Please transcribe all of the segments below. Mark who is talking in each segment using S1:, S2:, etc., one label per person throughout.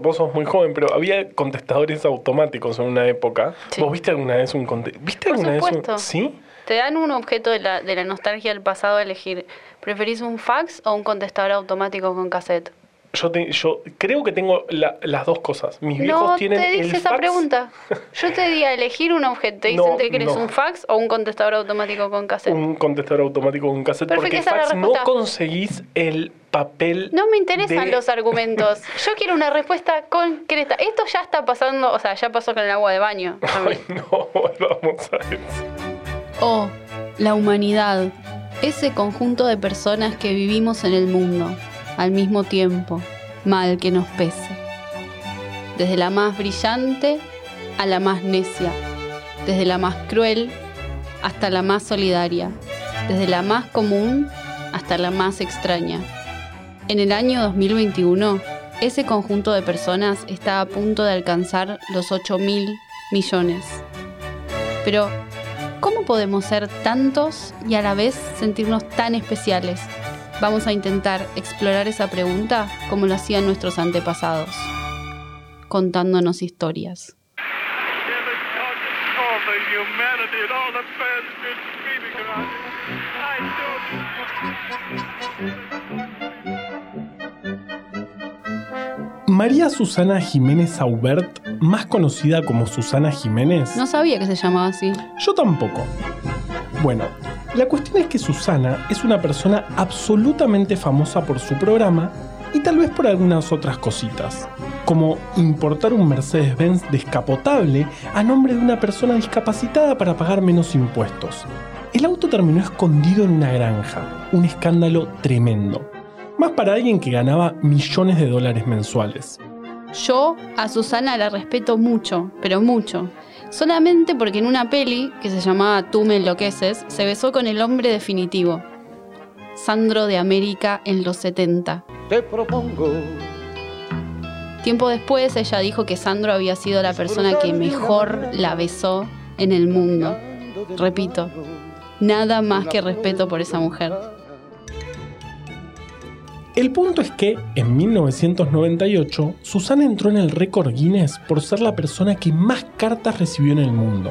S1: Vos sos muy joven, pero había contestadores automáticos en una época.
S2: Sí.
S1: ¿Vos viste alguna vez un contestador? ¿Viste
S2: Por
S1: alguna vez un.? ¿Sí?
S2: Te dan un objeto de la, de la nostalgia del pasado a elegir. ¿Preferís un fax o un contestador automático con cassette?
S1: Yo, te- yo creo que tengo la- las dos cosas. Mis viejos
S2: No
S1: tienen.
S2: te
S1: el
S2: dice esa
S1: fax.
S2: pregunta. Yo te di a elegir un objeto. Te
S1: No,
S2: dicen que querés
S1: no.
S2: un fax o un contestador automático con cassette.
S1: Un contestador automático con cassette.
S2: Perfecto,
S1: porque fax no conseguís el papel.
S2: No me interesan
S1: de-
S2: los argumentos. Yo quiero una respuesta concreta. Esto ya está pasando, o sea, ya pasó con el agua de baño.
S1: Ay, no, vamos a ver.
S2: O la humanidad, ese conjunto de personas que vivimos en el mundo, al mismo tiempo, mal que nos pese. Desde la más brillante a la más necia, desde la más cruel hasta la más solidaria, desde la más común hasta la más extraña. En el año 2021, ese conjunto de personas está a punto de alcanzar los 8 mil millones. Pero, ¿Cómo podemos ser tantos y a la vez sentirnos tan especiales? Vamos a intentar explorar esa pregunta como lo hacían nuestros antepasados, contándonos historias.
S1: María Susana Jiménez Aubert, más conocida como Susana Jiménez.
S2: No sabía que se llamaba así.
S1: Yo tampoco. Bueno, la cuestión es que Susana es una persona absolutamente famosa por su programa y tal vez por algunas otras cositas, como importar un Mercedes-Benz descapotable a nombre de una persona discapacitada para pagar menos impuestos. El auto terminó escondido en una granja, un escándalo tremendo, más para alguien que ganaba millones de dólares mensuales.
S2: Yo a Susana la respeto mucho, pero mucho. Solamente porque en una peli que se llamaba Tú me enloqueces, se besó con el hombre definitivo. Sandro de América en los 70.
S3: Te propongo
S2: Tiempo después ella dijo que Sandro había sido la persona que mejor la besó en el mundo. Repito, nada más que respeto por esa mujer.
S1: El punto es que, en 1998, Susana entró en el récord Guinness por ser la persona que más cartas recibió en el mundo.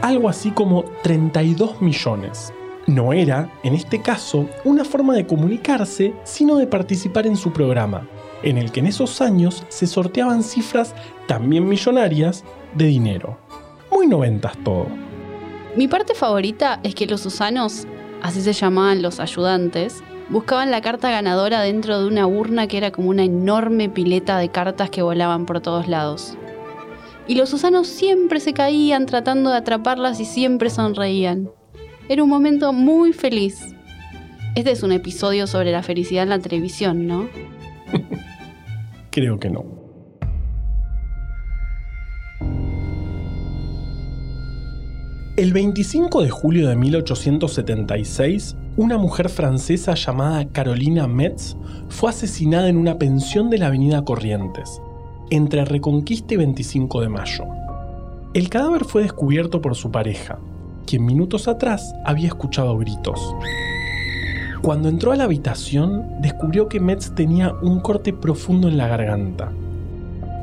S1: Algo así como 32 millones. No era, en este caso, una forma de comunicarse, sino de participar en su programa, en el que en esos años se sorteaban cifras también millonarias de dinero. Muy noventas todo.
S2: Mi parte favorita es que los Susanos, así se llamaban los ayudantes, buscaban la carta ganadora dentro de una urna que era como una enorme pileta de cartas que volaban por todos lados. Y los Susanos siempre se caían tratando de atraparlas y siempre sonreían. Era un momento muy feliz. Este es un episodio sobre la felicidad en la televisión, ¿no?
S1: Creo que no. El 25 de julio de 1876, una mujer francesa llamada Carolina Metz fue asesinada en una pensión de la avenida Corrientes, entre Reconquista y 25 de mayo. El cadáver fue descubierto por su pareja, quien minutos atrás había escuchado gritos. Cuando entró a la habitación, descubrió que Metz tenía un corte profundo en la garganta.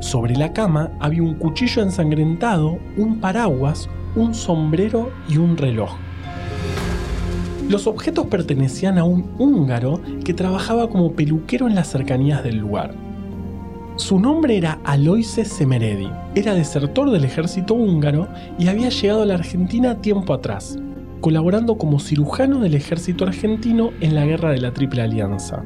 S1: Sobre la cama había un cuchillo ensangrentado, un paraguas, un sombrero y un reloj. Los objetos pertenecían a un húngaro que trabajaba como peluquero en las cercanías del lugar. Su nombre era Aloise Semeredi, era desertor del ejército húngaro y había llegado a la Argentina tiempo atrás, colaborando como cirujano del ejército argentino en la guerra de la Triple Alianza.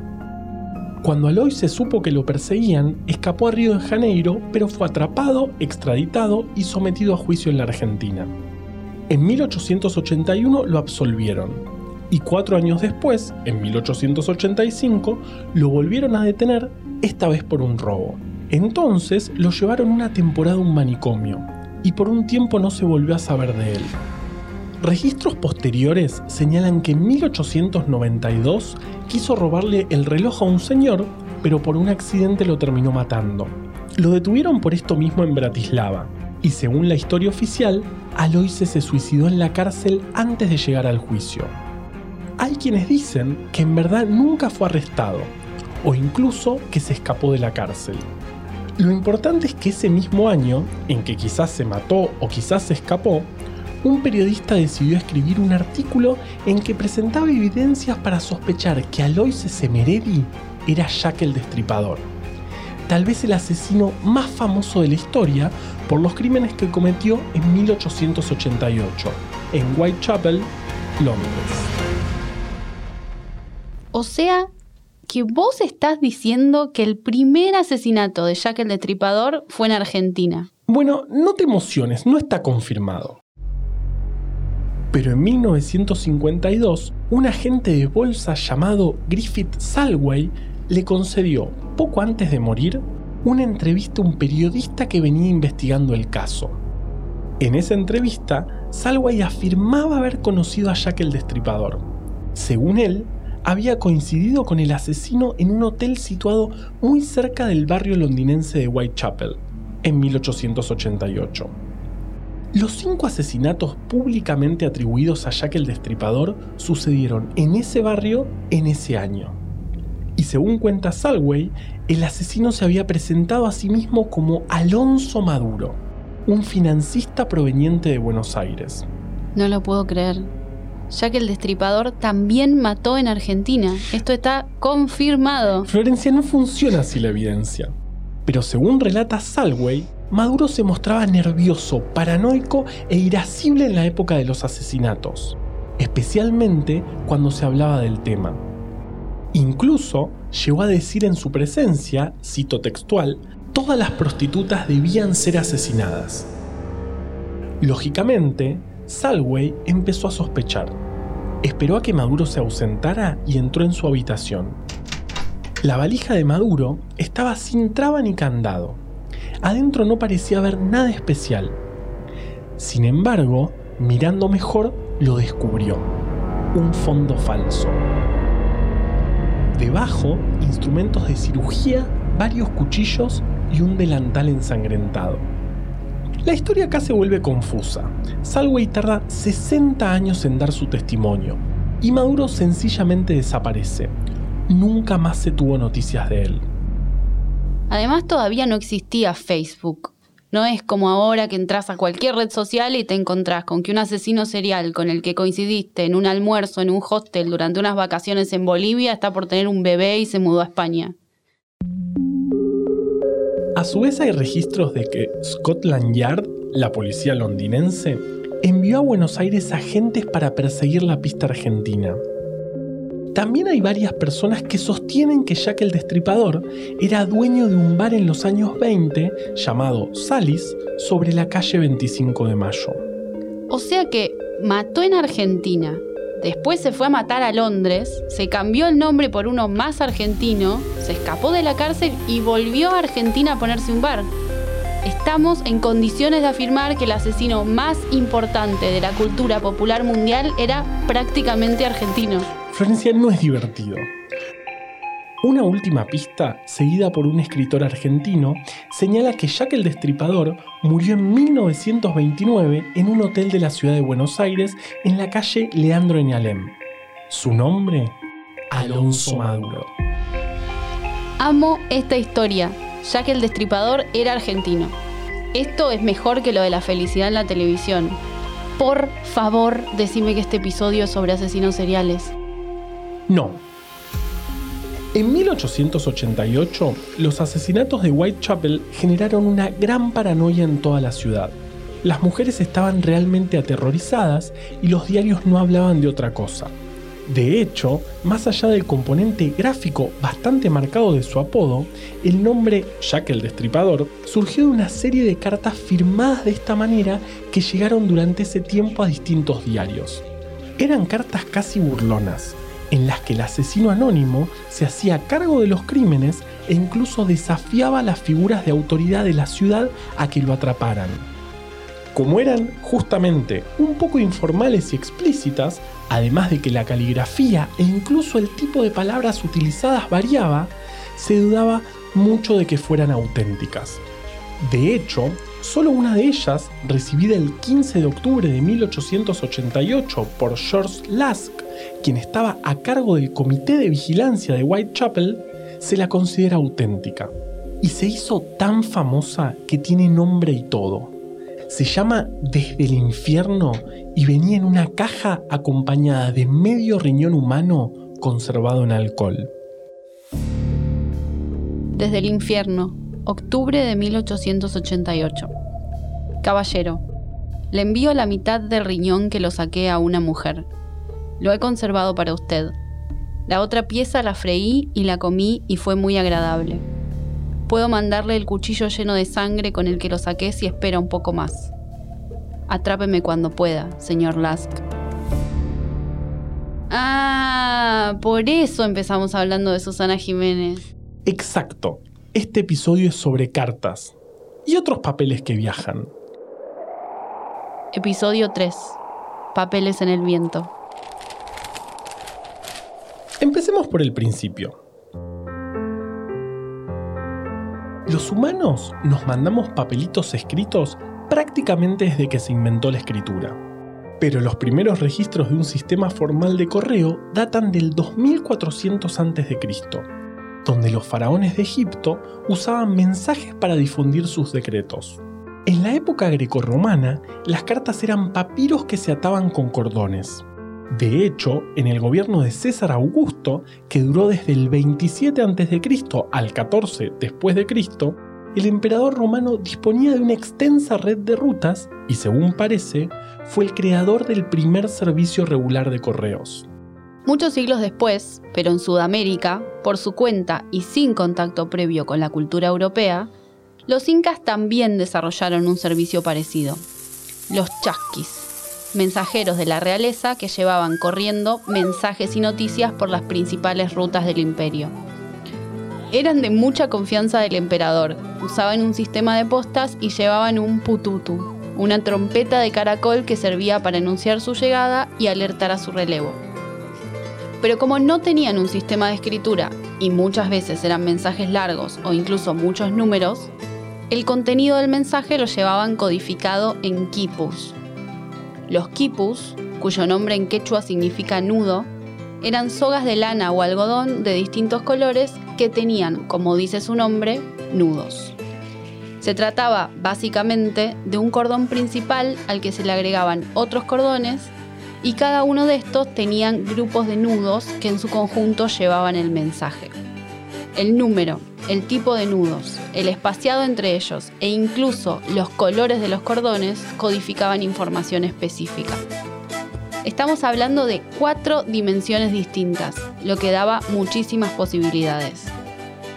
S1: Cuando Aloise supo que lo perseguían, escapó a Río de Janeiro, pero fue atrapado, extraditado y sometido a juicio en la Argentina. En 1881 lo absolvieron, y cuatro años después, en 1885, lo volvieron a detener, esta vez por un robo. Entonces lo llevaron una temporada a un manicomio, y por un tiempo no se volvió a saber de él. Registros posteriores señalan que en 1892 quiso robarle el reloj a un señor, pero por un accidente lo terminó matando. Lo detuvieron por esto mismo en Bratislava, y según la historia oficial, Aloise se suicidó en la cárcel antes de llegar al juicio. Hay quienes dicen que en verdad nunca fue arrestado, o incluso que se escapó de la cárcel. Lo importante es que ese mismo año, en que quizás se mató o quizás se escapó, un periodista decidió escribir un artículo en que presentaba evidencias para sospechar que Aloyse Semeredi era Jack el Destripador. Tal vez el asesino más famoso de la historia por los crímenes que cometió en 1888 en Whitechapel, Londres.
S2: O sea, que vos estás diciendo que el primer asesinato de Jack el Destripador fue en Argentina.
S1: Bueno, no te emociones, no está confirmado. Pero en 1952, un agente de bolsa llamado Griffith Salway le concedió, poco antes de morir, una entrevista a un periodista que venía investigando el caso. En esa entrevista, Salway afirmaba haber conocido a Jack el Destripador. Según él, había coincidido con el asesino en un hotel situado muy cerca del barrio londinense de Whitechapel, en 1888. Los cinco asesinatos públicamente atribuidos a Jack el Destripador sucedieron en ese barrio en ese año. Y según cuenta Salway, el asesino se había presentado a sí mismo como Alonso Maduro, un financista proveniente de Buenos Aires.
S2: No lo puedo creer. Jack el Destripador también mató en Argentina. Esto está confirmado.
S1: Florencia no funciona así la evidencia. Pero según relata Salway, Maduro se mostraba nervioso, paranoico e irascible en la época de los asesinatos, especialmente cuando se hablaba del tema. Incluso llegó a decir en su presencia, cito textual, todas las prostitutas debían ser asesinadas. Lógicamente, Salway empezó a sospechar. Esperó a que Maduro se ausentara y entró en su habitación. La valija de Maduro estaba sin traba ni candado, adentro no parecía haber nada especial. Sin embargo, mirando mejor, lo descubrió. Un fondo falso. Debajo, instrumentos de cirugía, varios cuchillos y un delantal ensangrentado. La historia acá se vuelve confusa. Salway tarda 60 años en dar su testimonio y Maduro sencillamente desaparece. Nunca más se tuvo noticias de él.
S2: Además, todavía no existía Facebook. No es como ahora que entras a cualquier red social y te encontrás con que un asesino serial con el que coincidiste en un almuerzo en un hostel durante unas vacaciones en Bolivia está por tener un bebé y se mudó a España.
S1: A su vez hay registros de que Scotland Yard, la policía londinense, envió a Buenos Aires agentes para perseguir la pista argentina. También hay varias personas que sostienen que Jack el Destripador era dueño de un bar en los años 20 llamado Salis sobre la calle 25 de Mayo.
S2: O sea que mató en Argentina, después se fue a matar a Londres, se cambió el nombre por uno más argentino, se escapó de la cárcel y volvió a Argentina a ponerse un bar. Estamos en condiciones de afirmar que el asesino más importante de la cultura popular mundial era prácticamente argentino.
S1: Florencia no es divertido. Una última pista, seguida por un escritor argentino, señala que Jack el Destripador murió en 1929 en un hotel de la ciudad de Buenos Aires en la calle Leandro en Alem. Su nombre, Alonso Maduro.
S2: Amo esta historia. Jack el Destripador era argentino. Esto es mejor que lo de la felicidad en la televisión. Por favor, decime que este episodio es sobre asesinos seriales.
S1: No. En 1888, los asesinatos de Whitechapel generaron una gran paranoia en toda la ciudad. Las mujeres estaban realmente aterrorizadas y los diarios no hablaban de otra cosa. De hecho, más allá del componente gráfico bastante marcado de su apodo, el nombre Jack el Destripador surgió de una serie de cartas firmadas de esta manera que llegaron durante ese tiempo a distintos diarios. Eran cartas casi burlonas, en las que el asesino anónimo se hacía cargo de los crímenes e incluso desafiaba a las figuras de autoridad de la ciudad a que lo atraparan. Como eran justamente un poco informales y explícitas, además de que la caligrafía e incluso el tipo de palabras utilizadas variaba, se dudaba mucho de que fueran auténticas. De hecho, solo una de ellas, recibida el 15 de octubre de 1888 por George Lask, quien estaba a cargo del Comité de Vigilancia de Whitechapel, se la considera auténtica. y se hizo tan famosa que tiene nombre y todo. Se llama Desde el infierno y venía en una caja acompañada de medio riñón humano conservado en alcohol.
S2: Desde el infierno, octubre de 1888. Caballero, le envío la mitad del riñón que lo saqué a una mujer. Lo he conservado para usted. La otra pieza la freí y la comí y fue muy agradable. Puedo mandarle el cuchillo lleno de sangre con el que lo saqué si espera un poco más. Atrápeme cuando pueda, señor Lask. Ah, por eso empezamos hablando de Susana Jiménez.
S1: Exacto. Este episodio es sobre cartas y otros papeles que viajan.
S2: Episodio 3. Papeles en el viento.
S1: Empecemos por el principio. Los humanos nos mandamos papelitos escritos prácticamente desde que se inventó la escritura. Pero los primeros registros de un sistema formal de correo datan del 2400 a.C., donde los faraones de Egipto usaban mensajes para difundir sus decretos. En la época grecorromana, las cartas eran papiros que se ataban con cordones. De hecho, en el gobierno de César Augusto, que duró desde el 27 a.C. al 14 después de Cristo, el emperador romano disponía de una extensa red de rutas y, según parece, fue el creador del primer servicio regular de correos.
S2: Muchos siglos después, pero en Sudamérica, por su cuenta y sin contacto previo con la cultura europea, los incas también desarrollaron un servicio parecido, los chasquis mensajeros de la realeza que llevaban corriendo mensajes y noticias por las principales rutas del imperio. Eran de mucha confianza del emperador, usaban un sistema de postas y llevaban un pututu, una trompeta de caracol que servía para anunciar su llegada y alertar a su relevo. Pero como no tenían un sistema de escritura y muchas veces eran mensajes largos o incluso muchos números, el contenido del mensaje lo llevaban codificado en quipus, los quipus, cuyo nombre en quechua significa nudo, eran sogas de lana o algodón de distintos colores que tenían, como dice su nombre, nudos. Se trataba básicamente de un cordón principal al que se le agregaban otros cordones y cada uno de estos tenían grupos de nudos que en su conjunto llevaban el mensaje. El número, el tipo de nudos, el espaciado entre ellos e incluso los colores de los cordones codificaban información específica. Estamos hablando de cuatro dimensiones distintas, lo que daba muchísimas posibilidades.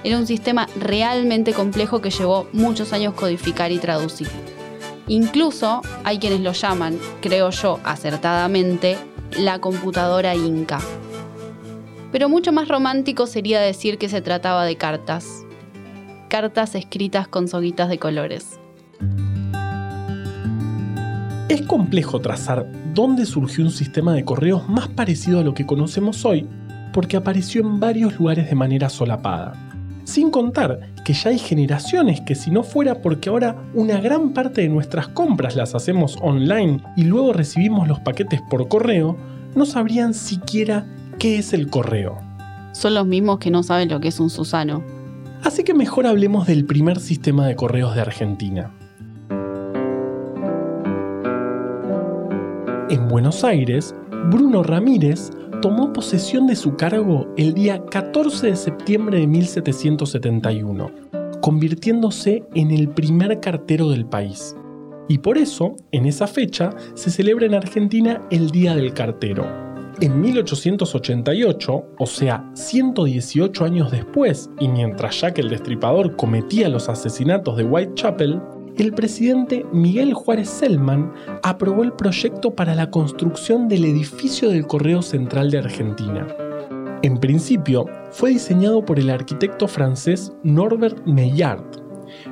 S2: Era un sistema realmente complejo que llevó muchos años codificar y traducir. Incluso hay quienes lo llaman, creo yo acertadamente, la computadora inca pero mucho más romántico sería decir que se trataba de cartas. Cartas escritas con soguitas de colores.
S1: Es complejo trazar dónde surgió un sistema de correos más parecido a lo que conocemos hoy, porque apareció en varios lugares de manera solapada. Sin contar que ya hay generaciones que si no fuera porque ahora una gran parte de nuestras compras las hacemos online y luego recibimos los paquetes por correo, no sabrían siquiera qué es el correo.
S2: Son los mismos que no saben lo que es un Susano.
S1: Así que mejor hablemos del primer sistema de correos de Argentina. En Buenos Aires, Bruno Ramírez tomó posesión de su cargo el día 14 de septiembre de 1771, convirtiéndose en el primer cartero del país. Y por eso, en esa fecha, se celebra en Argentina el Día del Cartero, en 1888, o sea, 118 años después, y mientras Jack el Destripador cometía los asesinatos de Whitechapel, el presidente Miguel Juárez Selman aprobó el proyecto para la construcción del edificio del Correo Central de Argentina. En principio, fue diseñado por el arquitecto francés Norbert Meillard,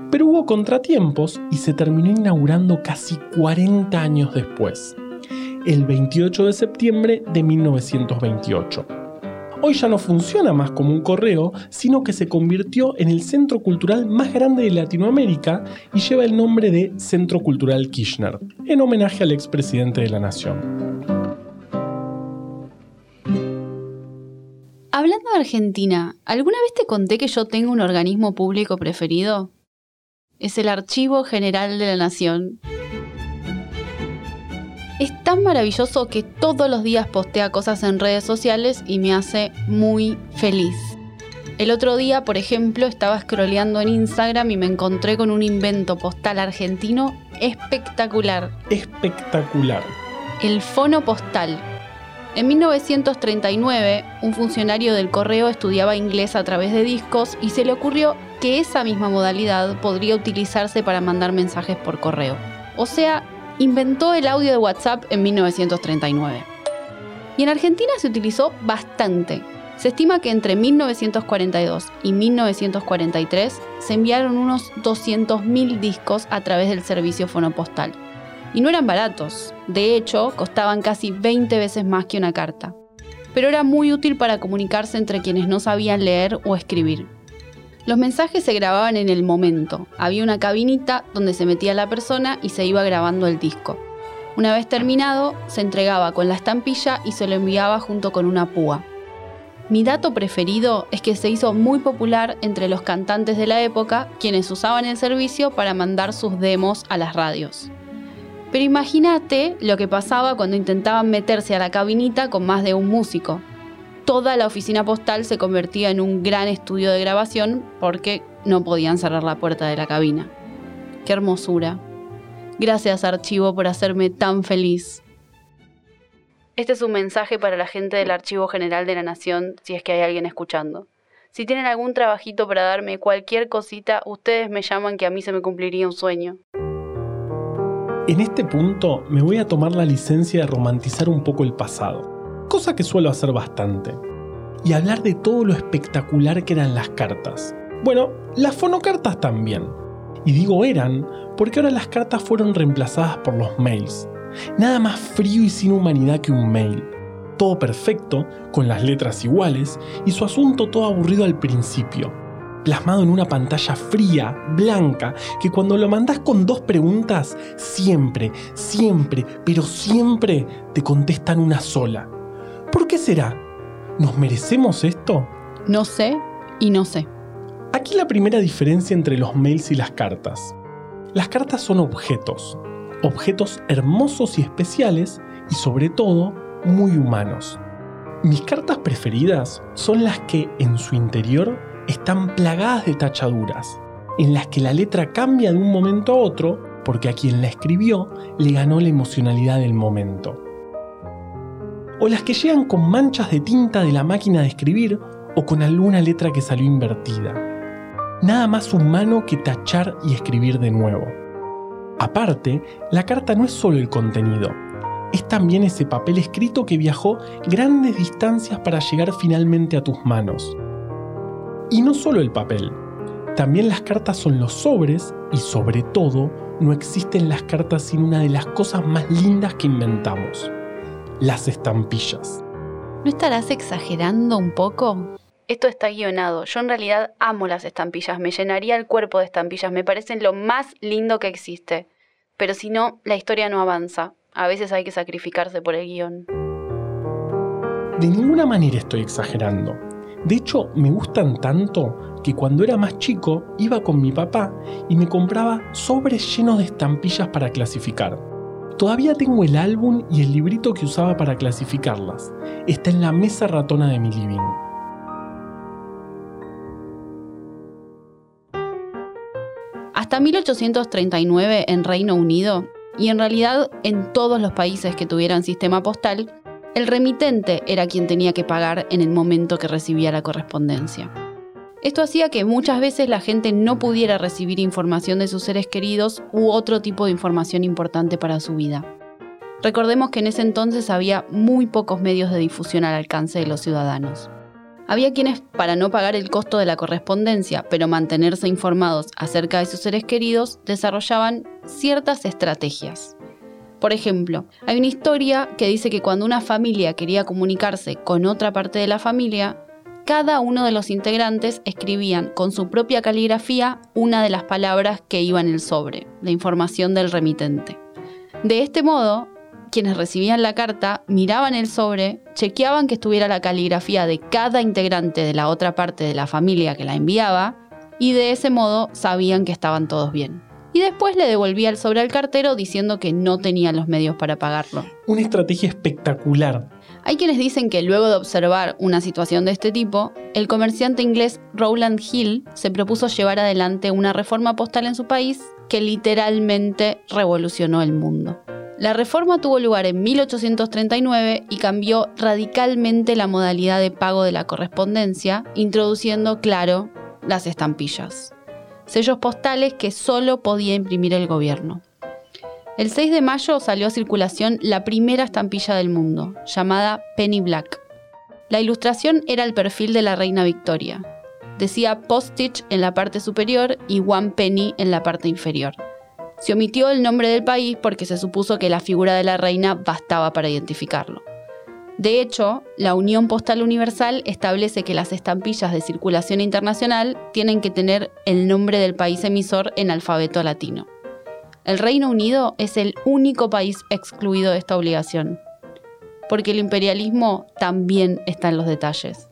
S1: pero hubo contratiempos y se terminó inaugurando casi 40 años después el 28 de septiembre de 1928. Hoy ya no funciona más como un correo, sino que se convirtió en el centro cultural más grande de Latinoamérica y lleva el nombre de Centro Cultural Kirchner, en homenaje al expresidente de la Nación.
S2: Hablando de Argentina, ¿alguna vez te conté que yo tengo un organismo público preferido? Es el Archivo General de la Nación. Es tan maravilloso que todos los días postea cosas en redes sociales y me hace muy feliz. El otro día, por ejemplo, estaba scrolleando en Instagram y me encontré con un invento postal argentino espectacular.
S1: Espectacular.
S2: El fono postal. En 1939, un funcionario del correo estudiaba inglés a través de discos y se le ocurrió que esa misma modalidad podría utilizarse para mandar mensajes por correo. O sea, inventó el audio de WhatsApp en 1939. Y en Argentina se utilizó bastante. Se estima que entre 1942 y 1943 se enviaron unos 200.000 discos a través del servicio fonopostal. Y no eran baratos, de hecho costaban casi 20 veces más que una carta. Pero era muy útil para comunicarse entre quienes no sabían leer o escribir. Los mensajes se grababan en el momento. Había una cabinita donde se metía la persona y se iba grabando el disco. Una vez terminado, se entregaba con la estampilla y se lo enviaba junto con una púa. Mi dato preferido es que se hizo muy popular entre los cantantes de la época, quienes usaban el servicio para mandar sus demos a las radios. Pero imagínate lo que pasaba cuando intentaban meterse a la cabinita con más de un músico toda la oficina postal se convertía en un gran estudio de grabación porque no podían cerrar la puerta de la cabina. ¡Qué hermosura! Gracias Archivo por hacerme tan feliz. Este es un mensaje para la gente del Archivo General de la Nación, si es que hay alguien escuchando. Si tienen algún trabajito para darme cualquier cosita, ustedes me llaman que a mí se me cumpliría un sueño.
S1: En este punto me voy a tomar la licencia de romantizar un poco el pasado cosa que suelo hacer bastante, y hablar de todo lo espectacular que eran las cartas. Bueno, las fonocartas también. Y digo eran porque ahora las cartas fueron reemplazadas por los mails. Nada más frío y sin humanidad que un mail. Todo perfecto, con las letras iguales y su asunto todo aburrido al principio. Plasmado en una pantalla fría, blanca, que cuando lo mandás con dos preguntas, siempre, siempre, pero siempre te contestan una sola. ¿Por qué será? ¿Nos merecemos esto?
S2: No sé y no sé.
S1: Aquí la primera diferencia entre los mails y las cartas. Las cartas son objetos, objetos hermosos y especiales y sobre todo muy humanos. Mis cartas preferidas son las que en su interior están plagadas de tachaduras, en las que la letra cambia de un momento a otro porque a quien la escribió le ganó la emocionalidad del momento o las que llegan con manchas de tinta de la máquina de escribir o con alguna letra que salió invertida. Nada más humano que tachar y escribir de nuevo. Aparte, la carta no es solo el contenido, es también ese papel escrito que viajó grandes distancias para llegar finalmente a tus manos. Y no solo el papel, también las cartas son los sobres y sobre todo no existen las cartas sin una de las cosas más lindas que inventamos, las estampillas.
S2: ¿No estarás exagerando un poco? Esto está guionado. Yo en realidad amo las estampillas, me llenaría el cuerpo de estampillas, me parecen lo más lindo que existe. Pero si no, la historia no avanza. A veces hay que sacrificarse por el guion.
S1: De ninguna manera estoy exagerando. De hecho, me gustan tanto que cuando era más chico iba con mi papá y me compraba sobres llenos de estampillas para clasificar. Todavía tengo el álbum y el librito que usaba para clasificarlas. Está en la mesa ratona de mi living.
S2: Hasta 1839 en Reino Unido, y en realidad en todos los países que tuvieran sistema postal, el remitente era quien tenía que pagar en el momento que recibía la correspondencia. Esto hacía que muchas veces la gente no pudiera recibir información de sus seres queridos u otro tipo de información importante para su vida. Recordemos que en ese entonces había muy pocos medios de difusión al alcance de los ciudadanos. Había quienes, para no pagar el costo de la correspondencia, pero mantenerse informados acerca de sus seres queridos, desarrollaban ciertas estrategias. Por ejemplo, hay una historia que dice que cuando una familia quería comunicarse con otra parte de la familia, cada uno de los integrantes escribían con su propia caligrafía una de las palabras que iban en el sobre, la información del remitente. De este modo, quienes recibían la carta miraban el sobre, chequeaban que estuviera la caligrafía de cada integrante de la otra parte de la familia que la enviaba y de ese modo sabían que estaban todos bien. Y después le devolvía el sobre al cartero diciendo que no tenía los medios para pagarlo.
S1: Una estrategia espectacular.
S2: Hay quienes dicen que luego de observar una situación de este tipo, el comerciante inglés Rowland Hill se propuso llevar adelante una reforma postal en su país que literalmente revolucionó el mundo. La reforma tuvo lugar en 1839 y cambió radicalmente la modalidad de pago de la correspondencia, introduciendo, claro, las estampillas. Sellos postales que solo podía imprimir el gobierno. El 6 de mayo salió a circulación la primera estampilla del mundo, llamada Penny Black. La ilustración era el perfil de la reina Victoria. Decía postage en la parte superior y one penny en la parte inferior. Se omitió el nombre del país porque se supuso que la figura de la reina bastaba para identificarlo. De hecho, la Unión Postal Universal establece que las estampillas de circulación internacional tienen que tener el nombre del país emisor en alfabeto latino. El Reino Unido es el único país excluido de esta obligación, porque el imperialismo también está en los detalles.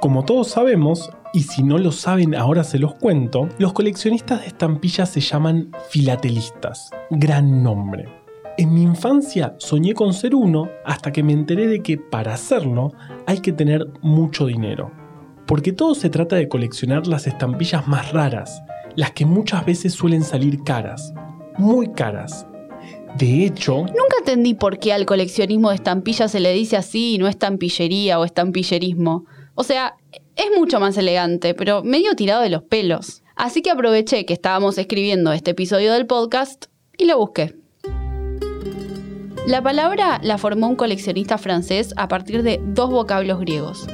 S1: Como todos sabemos, y si no lo saben ahora se los cuento, los coleccionistas de estampillas se llaman filatelistas. Gran nombre. En mi infancia soñé con ser uno hasta que me enteré de que para hacerlo hay que tener mucho dinero. Porque todo se trata de coleccionar las estampillas más raras, las que muchas veces suelen salir caras, muy caras. De hecho,
S2: Nunca entendí por qué al coleccionismo de estampillas se le dice así y no estampillería o estampillerismo. O sea, es mucho más elegante, pero medio tirado de los pelos. Así que aproveché que estábamos escribiendo este episodio del podcast y lo busqué. La palabra la formó un coleccionista francés a partir de dos vocablos griegos.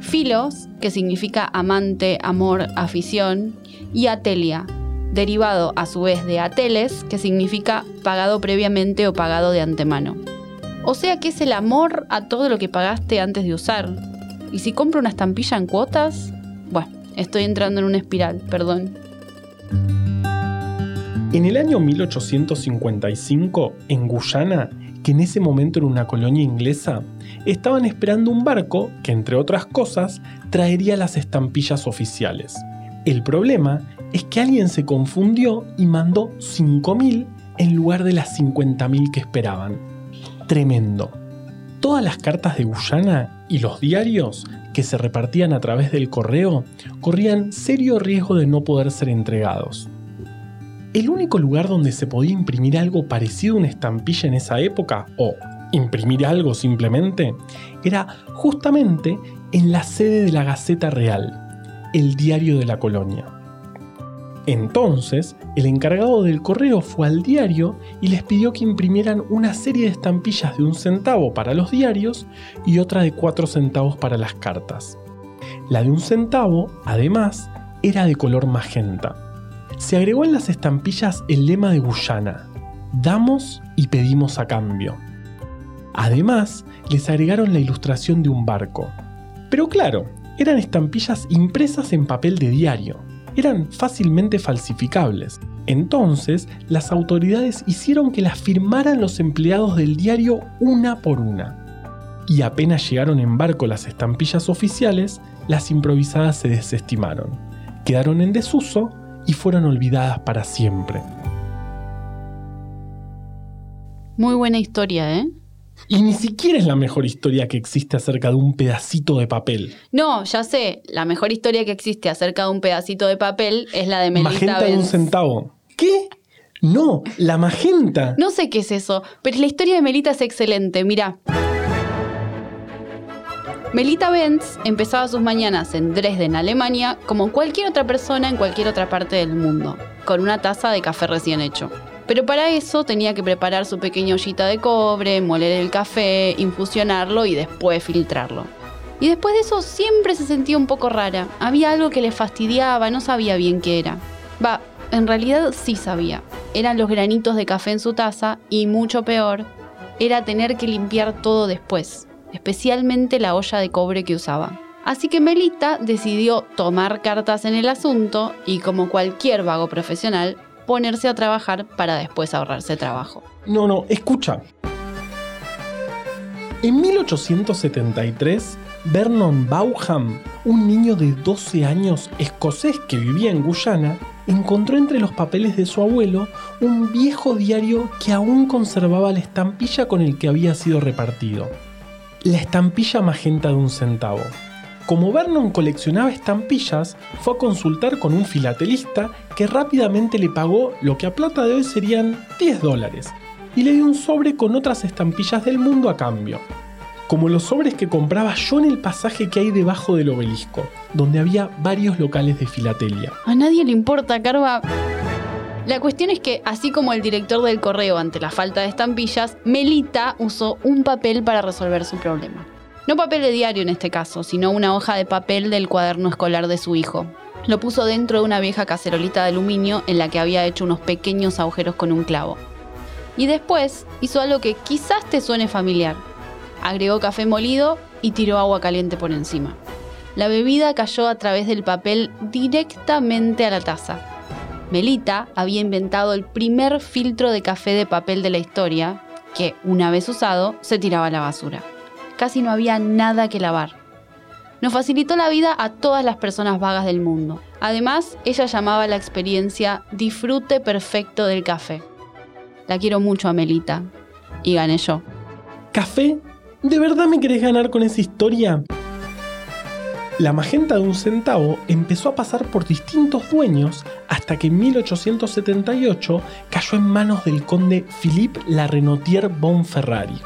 S2: Philos, que significa amante, amor, afición, y atelia, derivado a su vez de ateles, que significa pagado previamente o pagado de antemano. O sea que es el amor a todo lo que pagaste antes de usar. ¿Y si compro una estampilla en cuotas? Bueno, estoy entrando en una espiral, perdón.
S1: En el año 1855, en Guyana, que en ese momento era una colonia inglesa, estaban esperando un barco que, entre otras cosas, traería las estampillas oficiales. El problema es que alguien se confundió y mandó 5.000 en lugar de las 50.000 que esperaban. Tremendo. Todas las cartas de Guyana y los diarios que se repartían a través del correo corrían serio riesgo de no poder ser entregados. El único lugar donde se podía imprimir algo parecido a una estampilla en esa época, o imprimir algo simplemente, era justamente en la sede de la Gaceta Real, el diario de la colonia. Entonces, el encargado del correo fue al diario y les pidió que imprimieran una serie de estampillas de un centavo para los diarios y otra de cuatro centavos para las cartas. La de un centavo, además, era de color magenta. Se agregó en las estampillas el lema de Guyana, damos y pedimos a cambio. Además, les agregaron la ilustración de un barco. Pero claro, eran estampillas impresas en papel de diario eran fácilmente falsificables. Entonces, las autoridades hicieron que las firmaran los empleados del diario una por una. Y apenas llegaron en barco las estampillas oficiales, las improvisadas se desestimaron, quedaron en desuso y fueron olvidadas para siempre.
S2: Muy buena historia, ¿eh?
S1: Y ni siquiera es la mejor historia que existe acerca de un pedacito de papel.
S2: No, ya sé, la mejor historia que existe acerca de un pedacito de papel es la de Melita
S1: Magenta de un centavo. ¿Qué? No, la magenta.
S2: No sé qué es eso, pero la historia de Melita es excelente, mira. Melita Benz empezaba sus mañanas en Dresden, Alemania, como cualquier otra persona en cualquier otra parte del mundo, con una taza de café recién hecho. Pero para eso tenía que preparar su pequeña ollita de cobre, moler el café, infusionarlo y después filtrarlo. Y después de eso siempre se sentía un poco rara. Había algo que le fastidiaba, no sabía bien qué era. Va, en realidad sí sabía. Eran los granitos de café en su taza y mucho peor, era tener que limpiar todo después, especialmente la olla de cobre que usaba. Así que Melita decidió tomar cartas en el asunto y como cualquier vago profesional, ponerse a trabajar para después ahorrarse trabajo.
S1: No, no, escucha. En 1873, Vernon Bauham, un niño de 12 años escocés que vivía en Guyana, encontró entre los papeles de su abuelo un viejo diario que aún conservaba la estampilla con el que había sido repartido. La estampilla magenta de un centavo. Como Vernon coleccionaba estampillas, fue a consultar con un filatelista que rápidamente le pagó lo que a plata de hoy serían 10 dólares y le dio un sobre con otras estampillas del mundo a cambio. Como los sobres que compraba yo en el pasaje que hay debajo del obelisco, donde había varios locales de filatelia.
S2: A nadie le importa, Carva. La cuestión es que, así como el director del correo ante la falta de estampillas, Melita usó un papel para resolver su problema. No papel de diario en este caso, sino una hoja de papel del cuaderno escolar de su hijo. Lo puso dentro de una vieja cacerolita de aluminio en la que había hecho unos pequeños agujeros con un clavo. Y después hizo algo que quizás te suene familiar. Agregó café molido y tiró agua caliente por encima. La bebida cayó a través del papel directamente a la taza. Melita había inventado el primer filtro de café de papel de la historia, que, una vez usado, se tiraba a la basura casi no había nada que lavar. Nos facilitó la vida a todas las personas vagas del mundo. Además, ella llamaba la experiencia disfrute perfecto del café. La quiero mucho a Melita. Y gané yo.
S1: ¿Café? ¿De verdad me querés ganar con esa historia? La magenta de un centavo empezó a pasar por distintos dueños hasta que en 1878 cayó en manos del conde Philippe La Renotier Bonferrari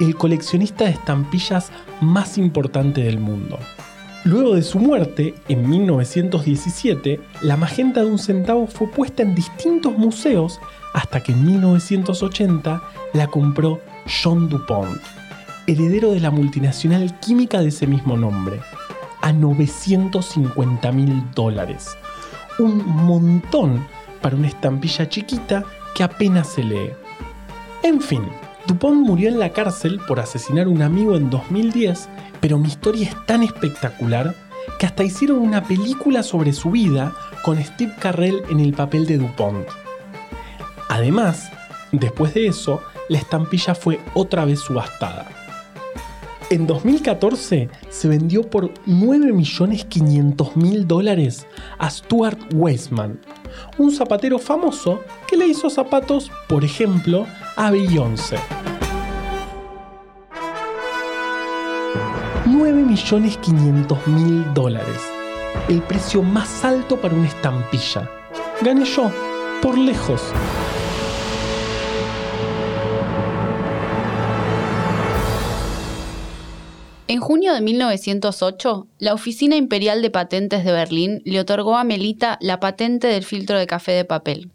S1: el coleccionista de estampillas más importante del mundo. Luego de su muerte, en 1917, la magenta de un centavo fue puesta en distintos museos hasta que en 1980 la compró John DuPont, heredero de la multinacional química de ese mismo nombre, a 950 mil dólares. Un montón para una estampilla chiquita que apenas se lee. En fin, Dupont murió en la cárcel por asesinar a un amigo en 2010, pero mi historia es tan espectacular que hasta hicieron una película sobre su vida con Steve Carrell en el papel de Dupont. Además, después de eso, la estampilla fue otra vez subastada. En 2014 se vendió por 9.500.000 dólares a Stuart Weissman, un zapatero famoso que le hizo zapatos, por ejemplo, a Beyoncé. 9.500.000 dólares. El precio más alto para una estampilla. Gané yo, por lejos.
S2: En junio de 1908, la Oficina Imperial de Patentes de Berlín le otorgó a Melita la patente del filtro de café de papel.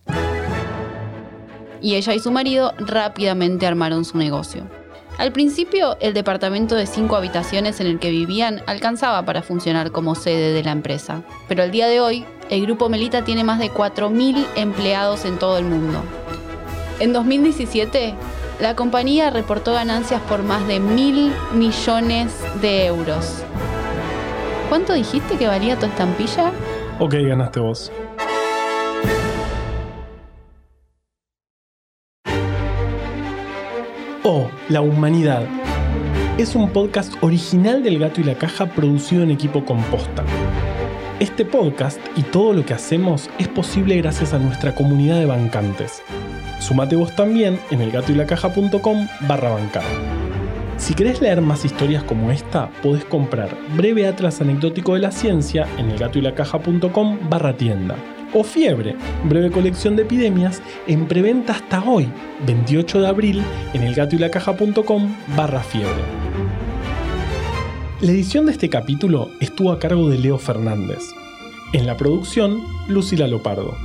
S2: Y ella y su marido rápidamente armaron su negocio. Al principio, el departamento de cinco habitaciones en el que vivían alcanzaba para funcionar como sede de la empresa. Pero al día de hoy, el grupo Melita tiene más de 4.000 empleados en todo el mundo. En 2017, la compañía reportó ganancias por más de mil millones de euros. ¿Cuánto dijiste que valía tu estampilla?
S1: Ok, ganaste vos. Oh, la humanidad. Es un podcast original del Gato y la Caja producido en equipo composta. Este podcast y todo lo que hacemos es posible gracias a nuestra comunidad de bancantes. Sumate vos también en elgatoylacaja.com barra. Si querés leer más historias como esta, podés comprar Breve Atlas Anecdótico de la Ciencia en elgatoylacaja.com barra tienda. O Fiebre, breve colección de epidemias, en preventa hasta hoy, 28 de abril, en elgatoylacaja.com barra fiebre. La edición de este capítulo estuvo a cargo de Leo Fernández. En la producción, Lucila Lopardo.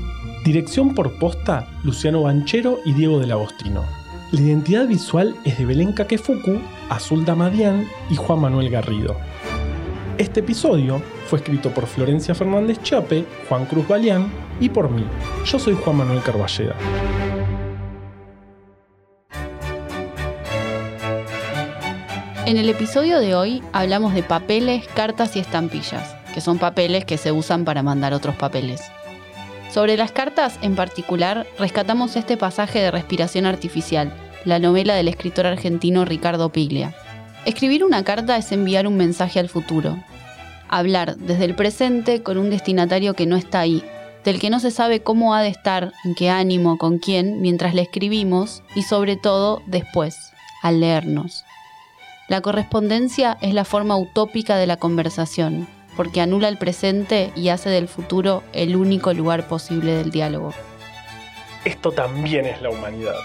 S1: Dirección por posta, Luciano Banchero y Diego del Agostino. La identidad visual es de Belén Kakefuku, Azul Damadian y Juan Manuel Garrido. Este episodio fue escrito por Florencia Fernández Chape, Juan Cruz Balián y por mí. Yo soy Juan Manuel Carballeda.
S2: En el episodio de hoy hablamos de papeles, cartas y estampillas, que son papeles que se usan para mandar otros papeles. Sobre las cartas en particular, rescatamos este pasaje de Respiración Artificial, la novela del escritor argentino Ricardo Piglia. Escribir una carta es enviar un mensaje al futuro. Hablar desde el presente con un destinatario que no está ahí, del que no se sabe cómo ha de estar, en qué ánimo, con quién, mientras le escribimos y sobre todo después, al leernos. La correspondencia es la forma utópica de la conversación, porque anula el presente y hace del futuro el único lugar posible del diálogo.
S1: Esto también es la humanidad.